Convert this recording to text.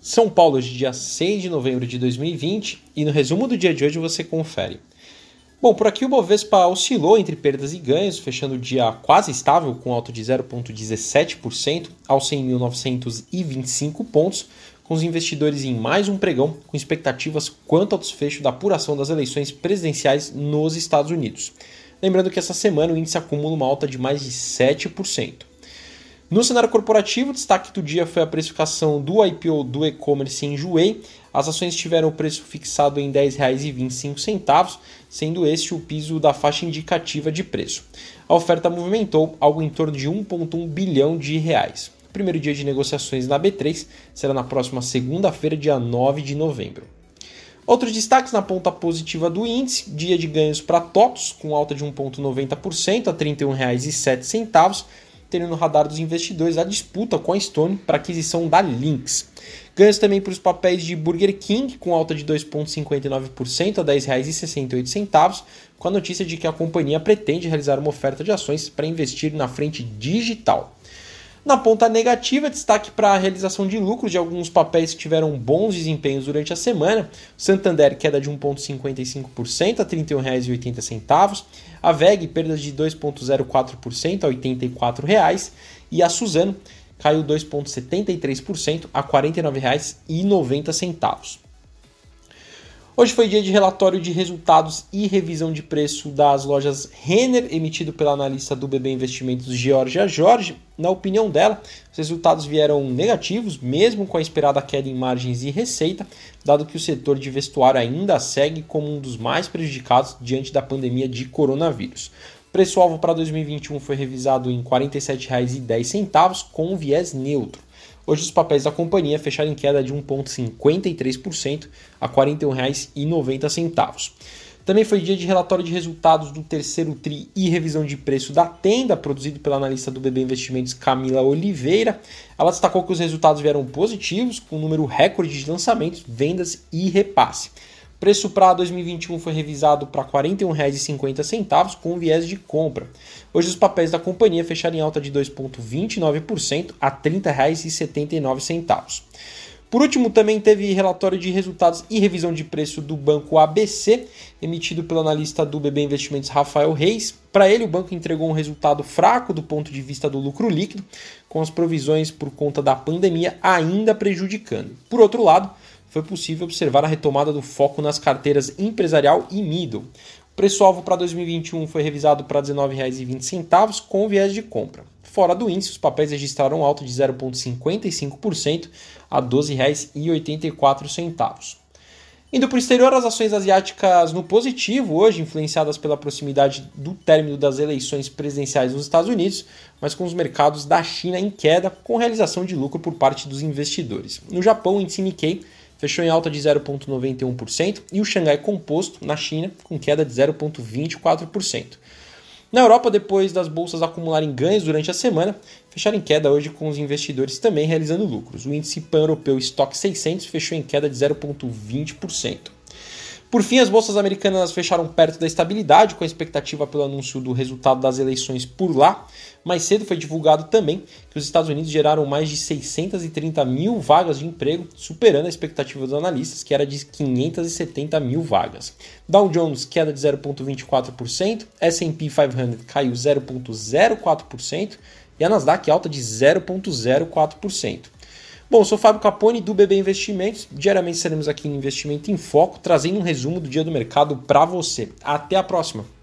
São Paulo, hoje, dia 6 de novembro de 2020, e no resumo do dia de hoje você confere. Bom, por aqui o Bovespa oscilou entre perdas e ganhos, fechando o dia quase estável, com alta de 0,17% aos 100.925 pontos, com os investidores em mais um pregão, com expectativas quanto ao desfecho da apuração das eleições presidenciais nos Estados Unidos. Lembrando que essa semana o índice acumula uma alta de mais de 7%. No cenário corporativo, o destaque do dia foi a precificação do IPO do e-commerce em Juei. As ações tiveram o preço fixado em R$ 10,25, sendo este o piso da faixa indicativa de preço. A oferta movimentou algo em torno de 1,1 bilhão de reais. O primeiro dia de negociações na B3 será na próxima segunda-feira, dia 9 de novembro. Outros destaques na ponta positiva do índice: dia de ganhos para TOTOS, com alta de 1,90% a R$ 31,07 tendo no radar dos investidores a disputa com a Stone para aquisição da Lynx. Ganhos também para os papéis de Burger King, com alta de 2,59% a R$ 10,68, com a notícia de que a companhia pretende realizar uma oferta de ações para investir na frente digital. Na ponta negativa, destaque para a realização de lucros de alguns papéis que tiveram bons desempenhos durante a semana. Santander, queda de 1,55% a R$ 31,80. A VEG, perdas de 2,04% a R$ 84,00. E a Suzano, caiu 2,73% a R$ 49,90. Hoje foi dia de relatório de resultados e revisão de preço das lojas Renner, emitido pela analista do BB Investimentos Georgia Jorge. Na opinião dela, os resultados vieram negativos, mesmo com a esperada queda em margens e receita, dado que o setor de vestuário ainda segue como um dos mais prejudicados diante da pandemia de coronavírus. O preço-alvo para 2021 foi revisado em R$ 47,10, com um viés neutro. Hoje os papéis da companhia fecharam em queda de 1,53% a R$ 41,90. Também foi dia de relatório de resultados do terceiro TRI e revisão de preço da tenda, produzido pela analista do BB Investimentos Camila Oliveira. Ela destacou que os resultados vieram positivos, com um número recorde de lançamentos, vendas e repasse. Preço para 2021 foi revisado para R$ 41,50 com viés de compra. Hoje os papéis da companhia fecharam em alta de 2,29% a R$ 30,79. Por último, também teve relatório de resultados e revisão de preço do banco ABC, emitido pelo analista do BB Investimentos Rafael Reis. Para ele, o banco entregou um resultado fraco do ponto de vista do lucro líquido, com as provisões por conta da pandemia ainda prejudicando. Por outro lado, foi possível observar a retomada do foco nas carteiras empresarial e middle. O preço-alvo para 2021 foi revisado para R$ 19,20 com viés de compra. Fora do índice, os papéis registraram alta de 0,55% a R$ 12,84. Indo para o exterior, as ações asiáticas no positivo hoje, influenciadas pela proximidade do término das eleições presidenciais nos Estados Unidos, mas com os mercados da China em queda, com realização de lucro por parte dos investidores. No Japão, o índice Nikkei fechou em alta de 0,91% e o Xangai Composto, na China, com queda de 0,24%. Na Europa, depois das bolsas acumularem ganhos durante a semana, fecharam em queda hoje com os investidores também realizando lucros. O índice pan-europeu Stock 600 fechou em queda de 0,20%. Por fim, as bolsas americanas fecharam perto da estabilidade, com a expectativa pelo anúncio do resultado das eleições por lá. Mais cedo foi divulgado também que os Estados Unidos geraram mais de 630 mil vagas de emprego, superando a expectativa dos analistas, que era de 570 mil vagas. Dow Jones queda de 0,24%, S&P 500 caiu 0,04% e a Nasdaq alta de 0,04%. Bom, sou Fábio Capone do BB Investimentos. Diariamente estaremos aqui em Investimento em Foco, trazendo um resumo do dia do mercado para você. Até a próxima!